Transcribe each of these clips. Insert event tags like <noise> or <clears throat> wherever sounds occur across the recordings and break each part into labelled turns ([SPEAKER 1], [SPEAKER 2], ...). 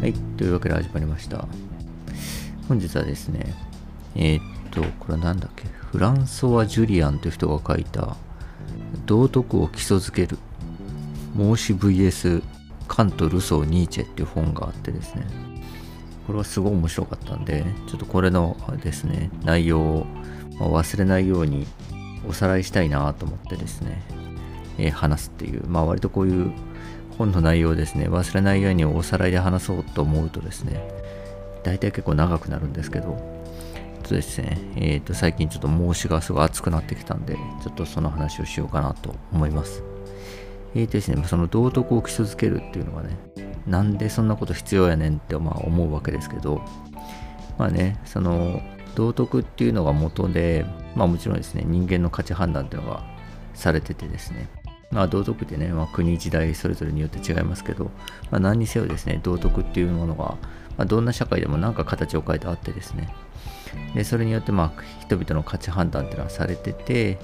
[SPEAKER 1] はい、というわけで始まりました。本日はですね、えー、っと、これは何だっけ、フランソワ・ジュリアンという人が書いた、道徳を基礎づける、孟子 VS カント・ルソー・ニーチェっていう本があってですね、これはすごい面白かったんで、ちょっとこれのですね、内容を忘れないようにおさらいしたいなと思ってですね、えー、話すっていう、まあ割とこういう本の内容ですね、忘れないようにおさらいで話そうと思うとですね、大体結構長くなるんですけど、とですね、え、ー、と、最近ちょっと申しがすごい熱くなってきたんで、ちょっとその話をしようかなと思います。えーとですね、その道徳を基礎づけるっていうのがね、なんでそんなこと必要やねんってまあ思うわけですけど、まあね、その道徳っていうのが元で、まあもちろんですね、人間の価値判断っていうのがされててですね、まあ道徳ってね、まあ、国時代それぞれによって違いますけど、まあ、何にせよですね、道徳っていうものが、まあ、どんな社会でも何か形を変えてあってですね、でそれによってまあ人々の価値判断っていうのはされてて、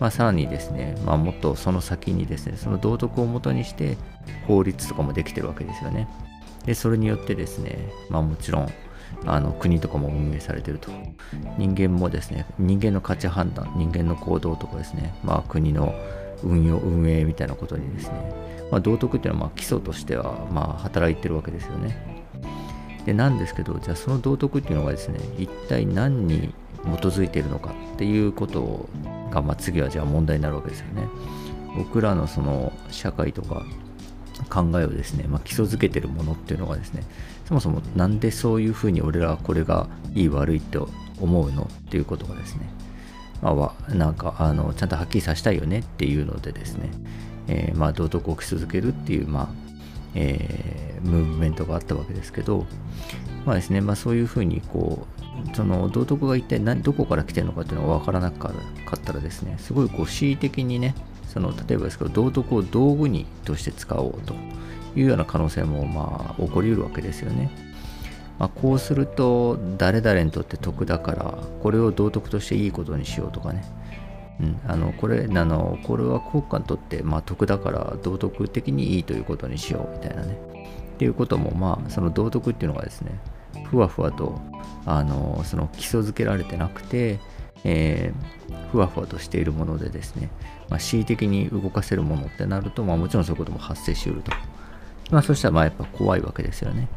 [SPEAKER 1] まあ、さらにですね、まあ、もっとその先にですね、その道徳をもとにして法律とかもできてるわけですよね。で、それによってですね、まあもちろん、あの国とかも運営されてると。人間もですね、人間の価値判断、人間の行動とかですね、まあ国の運用、運営みたいなことにですね、まあ、道徳っていうのはまあ基礎としてはま働いてるわけですよね。で、なんですけど、じゃあその道徳っていうのがですね、一体何に基づいているのかっていうことが、まあ、次はじゃあ問題になるわけですよね。僕らのその社会とか考えをですね、まあ、基礎づけてるものっていうのがですね、そもそもなんでそういうふうに俺らはこれがいい悪いと思うのっていうことがですね、まあ、なんかあのちゃんとはっきりさせたいよねっていうのでですね、えー、まあ道徳を基礎づけるっていう、まあえー、ムーブメントがあったわけですけど、まあですね、まあ、そういうふうにこうその道徳が一体何どこから来てるのかっていうのが分からなかったらですねすごいこう恣意的にねその例えばですけど道徳を道具にとして使おうというような可能性もまあ起こりうるわけですよね。まあ、こうすると誰々にとって得だからこれを道徳としていいことにしようとかね、うん、あのこれあのこれは国家にとってまあ得だから道徳的にいいということにしようみたいなね。っていうこともまあその道徳っていうのがですねふわふわとあのその基礎づけられてなくて、えー、ふわふわとしているものでですね、まあ、恣意的に動かせるものってなると、まあ、もちろんそういうことも発生しうると、まあ、そしたらまあやっぱ怖いわけですよね。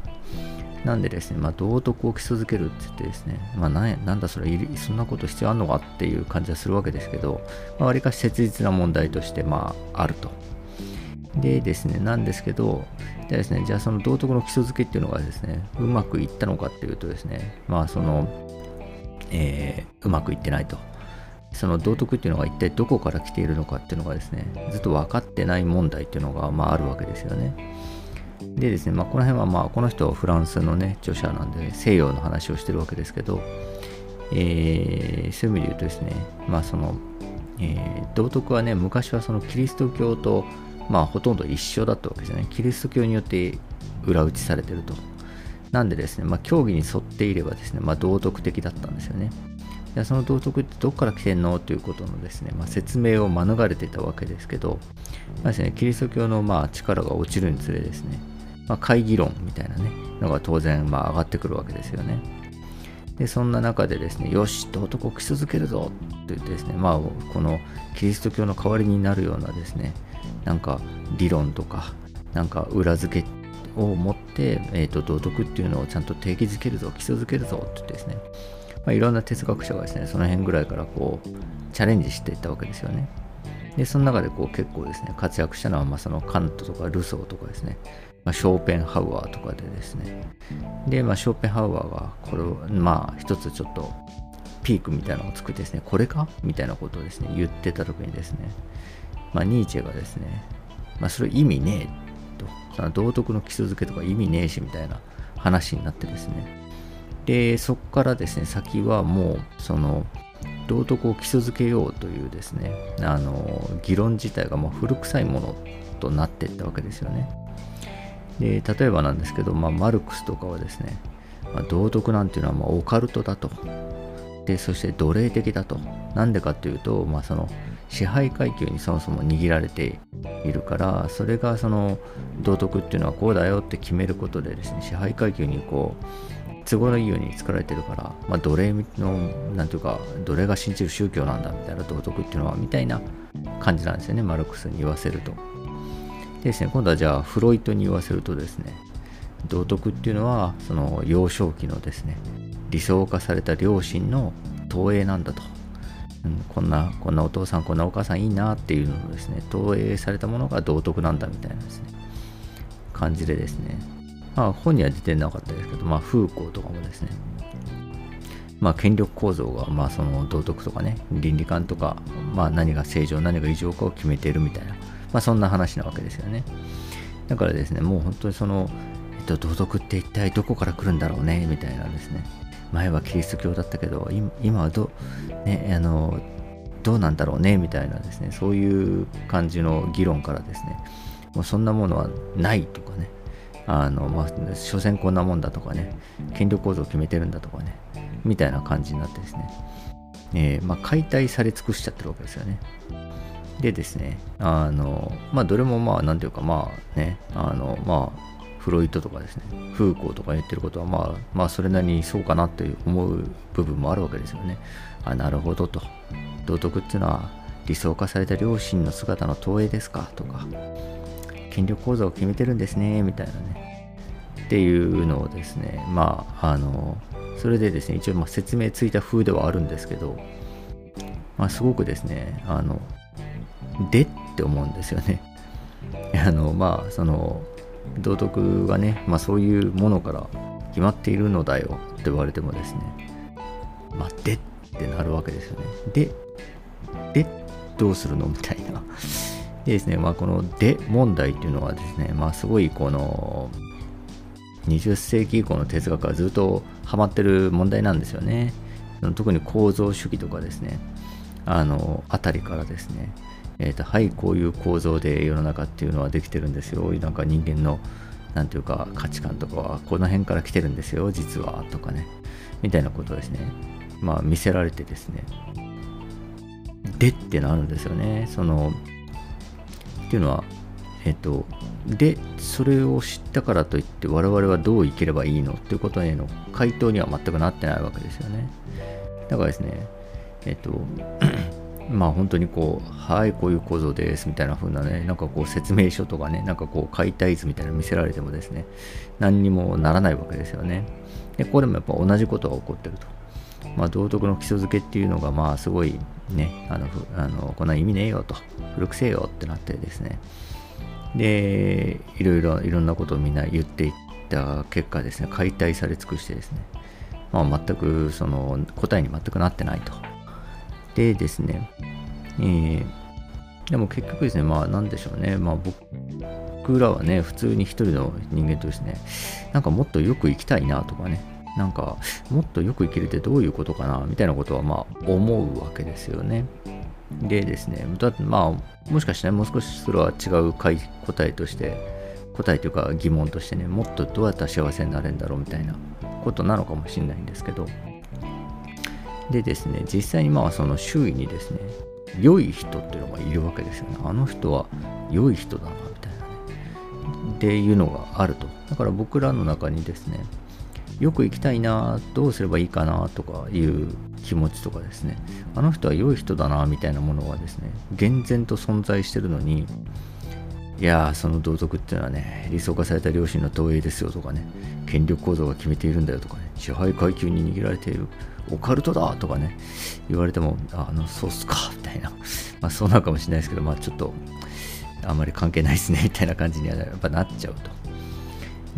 [SPEAKER 1] なんでですね、まあ、道徳を基礎づけるって言ってですね、まあ、なんだそれ、そんなこと必要あんのかっていう感じはするわけですけど、まあ、わりかし切実な問題として、まあ、あると。でですね、なんですけど、じゃあですね、じゃあその道徳の基礎づけっていうのがですね、うまくいったのかっていうとですね、まあその、えー、うまくいってないと。その道徳っていうのが一体どこから来ているのかっていうのがですね、ずっと分かってない問題っていうのが、まあ、あるわけですよね。でですね、まあ、この辺はまあこの人はフランスのね著者なんで、ね、西洋の話をしてるわけですけど、えー、そういう意味で言うとですね、まあそのえー、道徳はね昔はそのキリスト教とまあほとんど一緒だったわけですね。キリスト教によって裏打ちされてると。なんでですね、まあ、教義に沿っていればですね、まあ、道徳的だったんですよね。じゃその道徳ってどこから来てんの？ということのですね、まあ、説明を免れてたわけですけど、まあですね、キリスト教のまあ力が落ちるにつれですね、まあ、会議論みたいなね、のが当然まあ上がってくるわけですよね。で、そんな中でですね、よし、道徳を基礎づけるぞって言ってですね、まあ、このキリスト教の代わりになるようなですね、なんか理論とか、なんか裏付けを持って、えーと、道徳っていうのをちゃんと定義づけるぞ、基礎づけるぞって言ってですね、まあ、いろんな哲学者がですね、その辺ぐらいからこう、チャレンジしていったわけですよね。で、その中でこう結構ですね、活躍したのは、まあ、そのカントとかルソーとかですね、まあ、ショーペンハウアーとかでですね。で、まあ、ショーペンハウアーがこれを、まあ、一つちょっとピークみたいなのを作ってですね、これか？みたいなことをですね、言ってた時にですね、まあ、ニーチェがですね、まあ、それ意味ねえと、その道徳の基礎づけとか意味ねえしみたいな話になってですね、で、そこからですね、先はもう、その、道徳を基礎づけようというですね、あの、議論自体がもう古臭いものとなっていったわけですよね。で例えばなんですけど、まあ、マルクスとかはですね、まあ、道徳なんていうのはまオカルトだとでそして奴隷的だとなんでかっていうと、まあ、その支配階級にそもそも握られているからそれがその道徳っていうのはこうだよって決めることでですね支配階級にこう都合のいいように作られてるから、まあ、奴隷のなんていうか奴隷が信じる宗教なんだみたいな道徳っていうのはみたいな感じなんですよね。マルクスに言わせると。でですね。今度はじゃあフロイトに言わせるとですね道徳っていうのはその幼少期のですね理想化された両親の投影なんだと、うん、こんなこんなお父さんこんなお母さんいいなっていうのをですね投影されたものが道徳なんだみたいなですね感じでですね。まあ本には出てなかったですけどまあ風光とかもですね。まあ権力構造がまあその道徳とかね倫理観とかまあ何が正常何が異常かを決めているみたいなまあそんな話なわけですよね。だからですねもう本当にそのえっと道徳って一体どこから来るんだろうねみたいなですね。前はキリスト教だったけど今はど,、ね、あのどうなんだろうねみたいなですねそういう感じの議論からですねもうそんなものはないとかね。あのまあ所詮こんなもんだとかね権力構造を決めてるんだとかねみたいな感じになってですね、えー、まあ、解体され尽くしちゃってるわけですよねでですねあのまあどれもまあなんていうかまあねあのまあフロイトとかですね、フーコーとか言ってることは、まあ、まあ、それなりにそうかなって思う部分もあるわけですよね。あ、なるほどと。道徳っていうのは理想化された両親の姿の投影ですか？とか、権力構造を決めてるんですね、みたいなね。っていうのをですね、まあ、あの、それでですね、一応ま説明ついた風ではあるんですけど、まあ、すごくですね、あの、でって思うんですよね。<laughs> あの、まあ、その、道徳がね、まあ、そういうものから決まっているのだよって言われてもですね、まあ、でってなるわけですよね。で、で、どうするの？みたいな。<laughs> でですね、まあ、こので問題っていうのはですね、まあ、すごいこの20世紀以降の哲学はずっとハマってる問題なんですよね。特に構造主義とかですね、あの、あたりからですね、えーと、はいこういう構造で世の中っていうのはできてるんですよ。なんか人間の何ていうか価値観とかはこの辺から来てるんですよ。実はとかね。みたいなことをですね。まあ見せられてですね。でってなるんですよね。そのっていうのはえっ、とでそれを知ったからといって我々はどう生きればいいの？っていうことへの回答には全くなってないわけですよねだからですねえっ、と <clears throat> まあ本当にこう、はい、こういう構造ですみたいな風なね、なんかこう説明書とかね、なんかこう解体図みたいなの見せられてもですね、何にもならないわけですよね。で、ここでもやっぱ同じことが起こってると。まあ道徳の基礎づけっていうのがまあすごいね、あの、あのこんな意味ねえよと、古くせえよってなってですね、で、いろいろ、いろんなことをみんな言っていった結果ですね、解体され尽くしてですね、まあ全くその答えに全くなってないと。でですね、えー、でも結局ですね、まあなんでしょうね、まあ僕らはね、普通に一人の人間とですね、なんかもっとよく生きたいなとかね、なんかもっとよく生きるってどういうことかなみたいなことはまあ思うわけですよね。でですね、まあもしかして、ね、もう少しそれは違う答えとして、答えというか疑問としてね、もっとどうやったら幸せになれるんだろうみたいなことなのかもしれないんですけど、でですね、実際にまあその周囲にですね、良い人っていうのがいるわけですよね。あの人は良い人だな、みたいなね。っていうのがあると。だから僕らの中にですね、よく行きたいな、どうすればいいかなとかいう気持ちとかですね、あの人は良い人だな、みたいなものがですね、厳然と存在してるのに、いやーその道徳っていうのはね、理想化された良心の投影ですよとかね、権力構造が決めているんだよとかね、支配階級に握られているオカルトだとかね、言われても、あの、そうっすか、みたいな。<laughs> まあそうなのかもしれないですけど、まあちょっと、あんまり関係ないですね、みたいな感じにはやっぱなっちゃうと。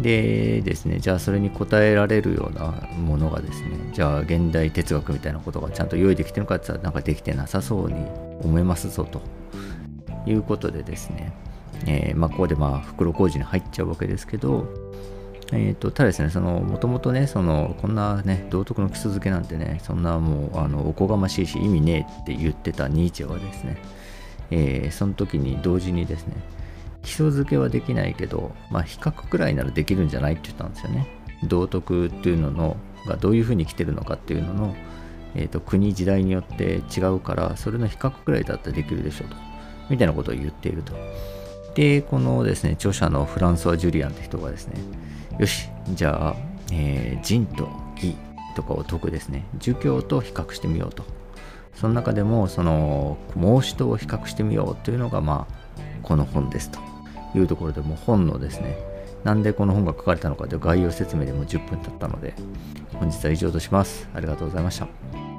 [SPEAKER 1] でですね、じゃあそれに答えられるようなものがですね、じゃあ現代哲学みたいなことがちゃんと用意できてるかって言ったら、なんかできてなさそうに思いますぞということでですね、えー、まあここでまあ袋小路に入っちゃうわけですけど、えーと、ただですね、もともとね、その、こんなね、道徳の基礎づけなんてね、そんなもう、あの、おこがましいし、意味ねえって言ってたニーチェはですね、えー、その時に同時にですね、基礎づけはできないけど、まあ、比較くらいならできるんじゃないって言ったんですよね。道徳っていうののがどういうふうに来てるのかっていうのの、えーと、国時代によって違うからそれの比較くらいだったらできるでしょうと。みたいなことを言っていると。でこのですね著者のフランソワ・ジュリアンって人がですねよしじゃあ、えー、仁と義とかを解くですね儒教と比較してみようと。その中でもその孟子と比較してみようというのがまあこの本ですと。いうところでも本のですね。なんでこの本が書かれたのかという概要説明でも10分経ったので本日は以上とします。ありがとうございました。